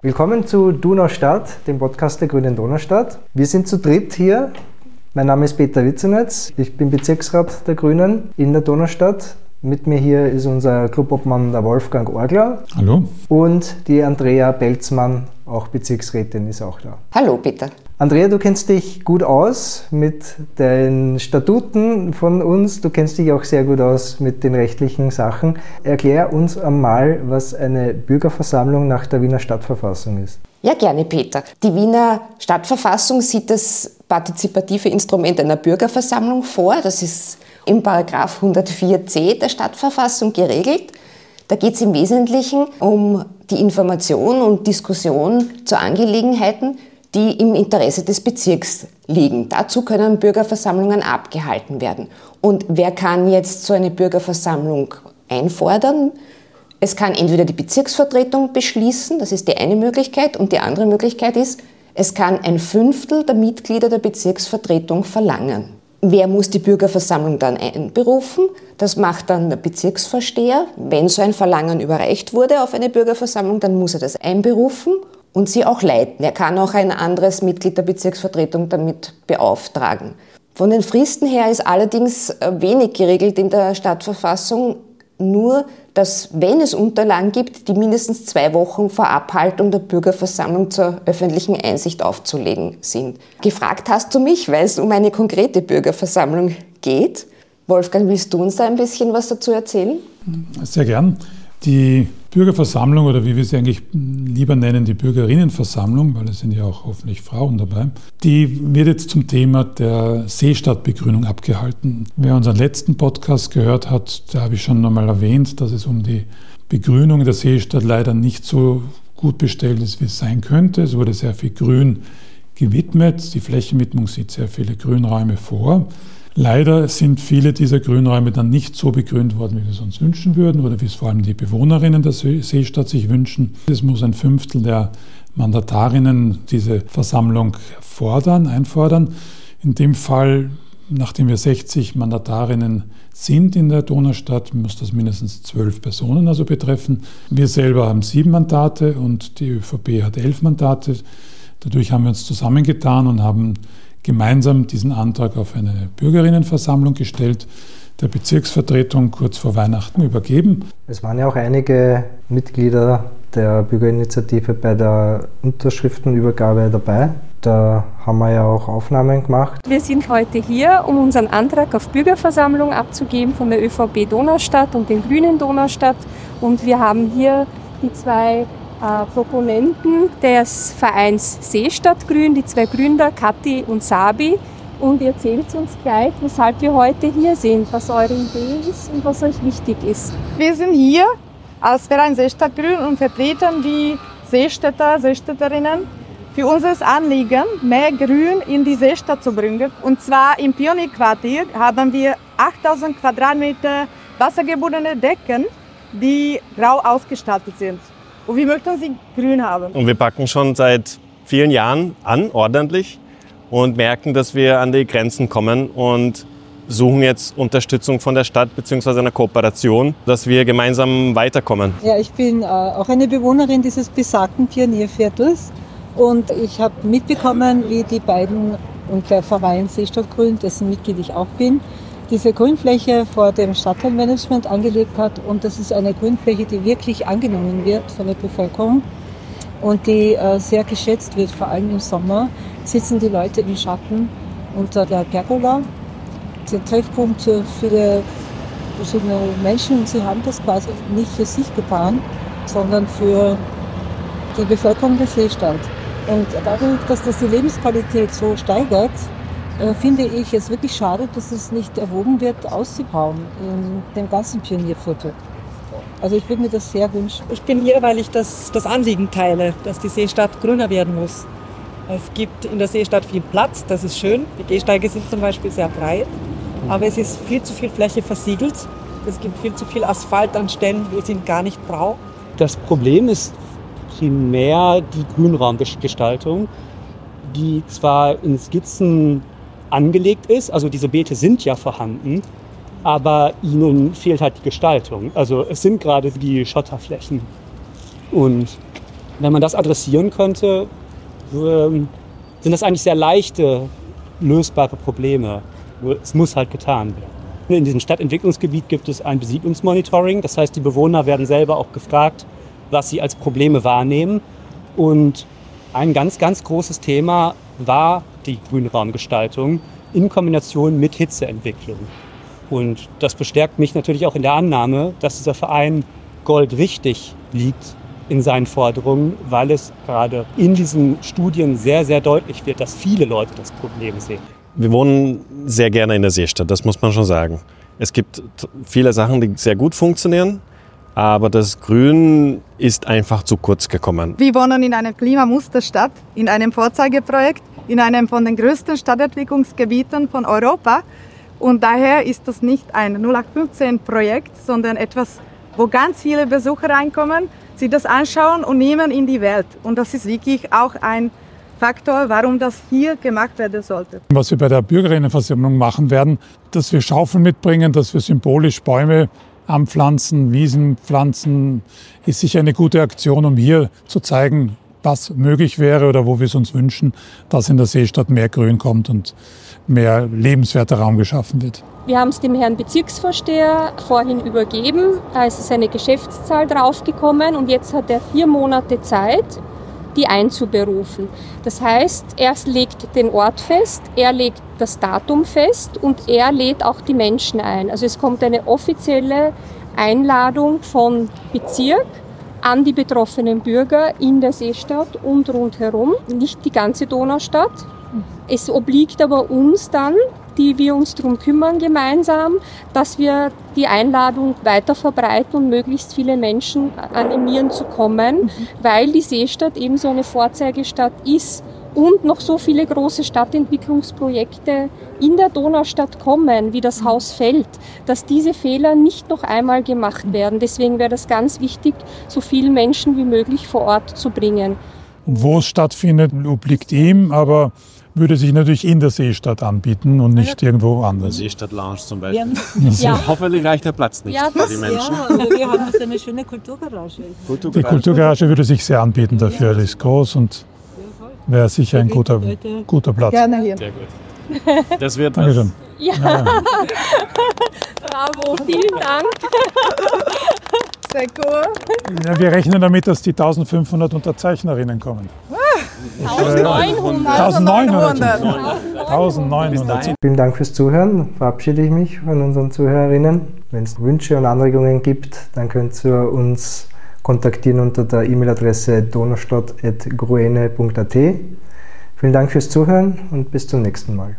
Willkommen zu Donaustadt, dem Podcast der Grünen Donaustadt. Wir sind zu dritt hier. Mein Name ist Peter Witzenetz. Ich bin Bezirksrat der Grünen in der Donaustadt. Mit mir hier ist unser Clubobmann der Wolfgang Orgler. Hallo. Und die Andrea Belzmann, auch Bezirksrätin, ist auch da. Hallo, Peter. Andrea, du kennst dich gut aus mit den Statuten von uns. Du kennst dich auch sehr gut aus mit den rechtlichen Sachen. Erklär uns einmal, was eine Bürgerversammlung nach der Wiener Stadtverfassung ist. Ja, gerne, Peter. Die Wiener Stadtverfassung sieht das partizipative Instrument einer Bürgerversammlung vor. Das ist im Paragraph 104c der Stadtverfassung geregelt. Da geht es im Wesentlichen um die Information und Diskussion zu Angelegenheiten, die im Interesse des Bezirks liegen. Dazu können Bürgerversammlungen abgehalten werden. Und wer kann jetzt so eine Bürgerversammlung einfordern? Es kann entweder die Bezirksvertretung beschließen, das ist die eine Möglichkeit, und die andere Möglichkeit ist, es kann ein Fünftel der Mitglieder der Bezirksvertretung verlangen. Wer muss die Bürgerversammlung dann einberufen? Das macht dann der Bezirksvorsteher. Wenn so ein Verlangen überreicht wurde auf eine Bürgerversammlung, dann muss er das einberufen und sie auch leiten. Er kann auch ein anderes Mitglied der Bezirksvertretung damit beauftragen. Von den Fristen her ist allerdings äh, wenig geregelt in der Stadtverfassung, nur dass, wenn es Unterlagen gibt, die mindestens zwei Wochen vor Abhaltung der Bürgerversammlung zur öffentlichen Einsicht aufzulegen sind. Gefragt hast du mich, weil es um eine konkrete Bürgerversammlung geht. Wolfgang, willst du uns da ein bisschen was dazu erzählen? Sehr gern. Die Bürgerversammlung oder wie wir sie eigentlich lieber nennen, die Bürgerinnenversammlung, weil es sind ja auch hoffentlich Frauen dabei, die wird jetzt zum Thema der Seestadtbegrünung abgehalten. Wer unseren letzten Podcast gehört hat, da habe ich schon einmal erwähnt, dass es um die Begrünung der Seestadt leider nicht so gut bestellt ist, wie es sein könnte. Es wurde sehr viel Grün gewidmet. Die Flächenwidmung sieht sehr viele Grünräume vor. Leider sind viele dieser Grünräume dann nicht so begrünt worden, wie wir es uns wünschen würden oder wie es vor allem die Bewohnerinnen der Seestadt sich wünschen. Es muss ein Fünftel der Mandatarinnen diese Versammlung fordern, einfordern. In dem Fall, nachdem wir 60 Mandatarinnen sind in der Donaustadt, muss das mindestens zwölf Personen also betreffen. Wir selber haben sieben Mandate und die ÖVP hat elf Mandate. Dadurch haben wir uns zusammengetan und haben gemeinsam diesen Antrag auf eine Bürgerinnenversammlung gestellt, der Bezirksvertretung kurz vor Weihnachten übergeben. Es waren ja auch einige Mitglieder der Bürgerinitiative bei der Unterschriftenübergabe dabei. Da haben wir ja auch Aufnahmen gemacht. Wir sind heute hier, um unseren Antrag auf Bürgerversammlung abzugeben von der ÖVP Donaustadt und den Grünen Donaustadt. Und wir haben hier die zwei Proponenten des Vereins Seestadtgrün, die zwei Gründer, Kathi und Sabi. Und erzählt uns gleich, weshalb wir heute hier sind, was eure Idee ist und was euch wichtig ist. Wir sind hier als Verein Seestadtgrün und vertreten die Seestädter, Seestädterinnen für unser Anliegen, mehr Grün in die Seestadt zu bringen. Und zwar im Pionierquartier haben wir 8000 Quadratmeter wassergebundene Decken, die grau ausgestattet sind. Und wir möchten sie grün haben. Und wir packen schon seit vielen Jahren an, ordentlich, und merken, dass wir an die Grenzen kommen und suchen jetzt Unterstützung von der Stadt bzw. einer Kooperation, dass wir gemeinsam weiterkommen. Ja, ich bin äh, auch eine Bewohnerin dieses besagten Pionierviertels und ich habe mitbekommen, wie die beiden und der Verein Seestadtgrün, dessen Mitglied ich auch bin, diese Grünfläche vor dem Stadtteilmanagement angelegt hat. Und das ist eine Grünfläche, die wirklich angenommen wird von der Bevölkerung und die äh, sehr geschätzt wird. Vor allem im Sommer sitzen die Leute im Schatten unter der Pergola. Der Treffpunkt für viele verschiedene Menschen. Und sie haben das quasi nicht für sich getan, sondern für die Bevölkerung der Seestadt. Und dadurch, dass das die Lebensqualität so steigert, äh, finde ich es wirklich schade, dass es nicht erwogen wird, auszubauen in dem ganzen Pionierviertel. Also ich würde mir das sehr wünschen. Ich bin hier, weil ich das, das Anliegen teile, dass die Seestadt grüner werden muss. Es gibt in der Seestadt viel Platz, das ist schön. Die Gehsteige sind zum Beispiel sehr breit, aber es ist viel zu viel Fläche versiegelt. Es gibt viel zu viel Asphalt an Stellen, wo es ihn gar nicht braucht. Das Problem ist primär die Grünraumgestaltung, die zwar in Skizzen angelegt ist. Also diese Beete sind ja vorhanden, aber ihnen fehlt halt die Gestaltung. Also es sind gerade die Schotterflächen. Und Wenn man das adressieren könnte, ähm, sind das eigentlich sehr leichte, lösbare Probleme. Es muss halt getan werden. In diesem Stadtentwicklungsgebiet gibt es ein Besiedlungsmonitoring. Das heißt, die Bewohner werden selber auch gefragt, was sie als Probleme wahrnehmen. Und ein ganz, ganz großes Thema war die Grünraumgestaltung in Kombination mit Hitzeentwicklung. Und das bestärkt mich natürlich auch in der Annahme, dass dieser Verein Gold richtig liegt in seinen Forderungen, weil es gerade in diesen Studien sehr, sehr deutlich wird, dass viele Leute das Problem sehen. Wir wohnen sehr gerne in der Seestadt, das muss man schon sagen. Es gibt viele Sachen, die sehr gut funktionieren, aber das Grün ist einfach zu kurz gekommen. Wir wohnen in einer Klimamusterstadt, in einem Vorzeigeprojekt, in einem von den größten Stadtentwicklungsgebieten von Europa. Und daher ist das nicht ein 0815-Projekt, sondern etwas, wo ganz viele Besucher reinkommen, sich das anschauen und nehmen in die Welt. Und das ist wirklich auch ein Faktor, warum das hier gemacht werden sollte. Was wir bei der Bürgerinnenversammlung machen werden, dass wir Schaufeln mitbringen, dass wir symbolisch Bäume anpflanzen, Wiesen pflanzen, ist sicher eine gute Aktion, um hier zu zeigen, was möglich wäre oder wo wir es uns wünschen, dass in der Seestadt mehr Grün kommt und mehr lebenswerter Raum geschaffen wird. Wir haben es dem Herrn Bezirksvorsteher vorhin übergeben. Da ist seine Geschäftszahl draufgekommen und jetzt hat er vier Monate Zeit, die einzuberufen. Das heißt, er legt den Ort fest, er legt das Datum fest und er lädt auch die Menschen ein. Also es kommt eine offizielle Einladung von Bezirk an die betroffenen Bürger in der Seestadt und rundherum, nicht die ganze Donaustadt. Es obliegt aber uns dann, die wir uns darum kümmern gemeinsam, dass wir die Einladung weiter verbreiten und möglichst viele Menschen animieren zu kommen, mhm. weil die Seestadt eben so eine Vorzeigestadt ist und noch so viele große Stadtentwicklungsprojekte in der Donaustadt kommen, wie das Haus Feld, dass diese Fehler nicht noch einmal gemacht werden. Deswegen wäre das ganz wichtig, so viele Menschen wie möglich vor Ort zu bringen. Wo es stattfindet, obliegt ihm, aber würde sich natürlich in der Seestadt anbieten und nicht ja. irgendwo anders. Seestadt Lounge zum Beispiel. Ja. Hoffentlich reicht der Platz nicht ja, für die Menschen. Ja, also wir haben so eine schöne Kulturgarage. Kulturgarage. Die Kulturgarage würde sich sehr anbieten dafür. Die ist groß und wäre sicher ein guter, guter Platz. Gerne hier. Sehr gut. Das wird Dankeschön. Ja. ja. Bravo, vielen Dank. Sehr cool. Ja, wir rechnen damit, dass die 1500 Unterzeichnerinnen kommen. 1900. 1900. 1900. Vielen Dank fürs Zuhören. Verabschiede ich mich von unseren Zuhörerinnen. Wenn es Wünsche und Anregungen gibt, dann könnt ihr uns kontaktieren unter der E-Mail-Adresse donaustadt.gruene.at. Vielen Dank fürs Zuhören und bis zum nächsten Mal.